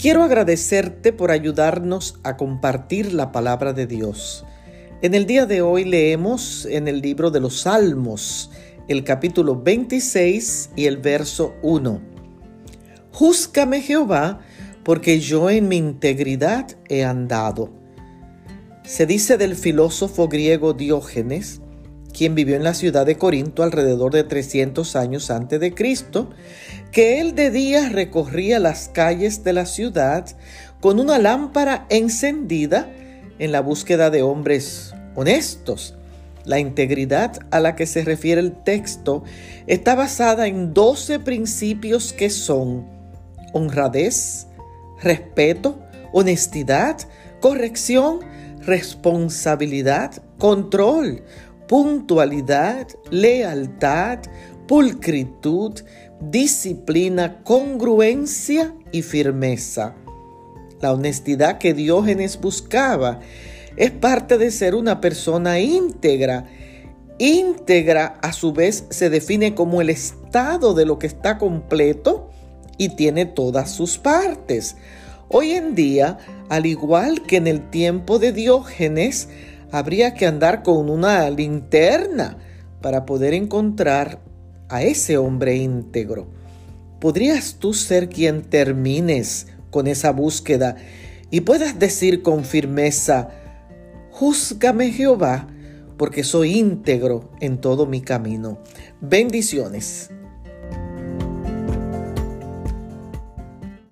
quiero agradecerte por ayudarnos a compartir la palabra de Dios. En el día de hoy leemos en el libro de los Salmos, el capítulo 26 y el verso 1. Júzcame Jehová, porque yo en mi integridad he andado. Se dice del filósofo griego Diógenes, quien vivió en la ciudad de Corinto alrededor de 300 años antes de Cristo, que él de día recorría las calles de la ciudad con una lámpara encendida en la búsqueda de hombres honestos. La integridad a la que se refiere el texto está basada en 12 principios que son honradez, respeto, honestidad, corrección, responsabilidad, control, puntualidad, lealtad, pulcritud, disciplina, congruencia y firmeza. La honestidad que Diógenes buscaba es parte de ser una persona íntegra. Íntegra a su vez se define como el estado de lo que está completo y tiene todas sus partes. Hoy en día, al igual que en el tiempo de Diógenes, habría que andar con una linterna para poder encontrar a ese hombre íntegro. ¿Podrías tú ser quien termines con esa búsqueda y puedas decir con firmeza, júzgame Jehová, porque soy íntegro en todo mi camino? Bendiciones.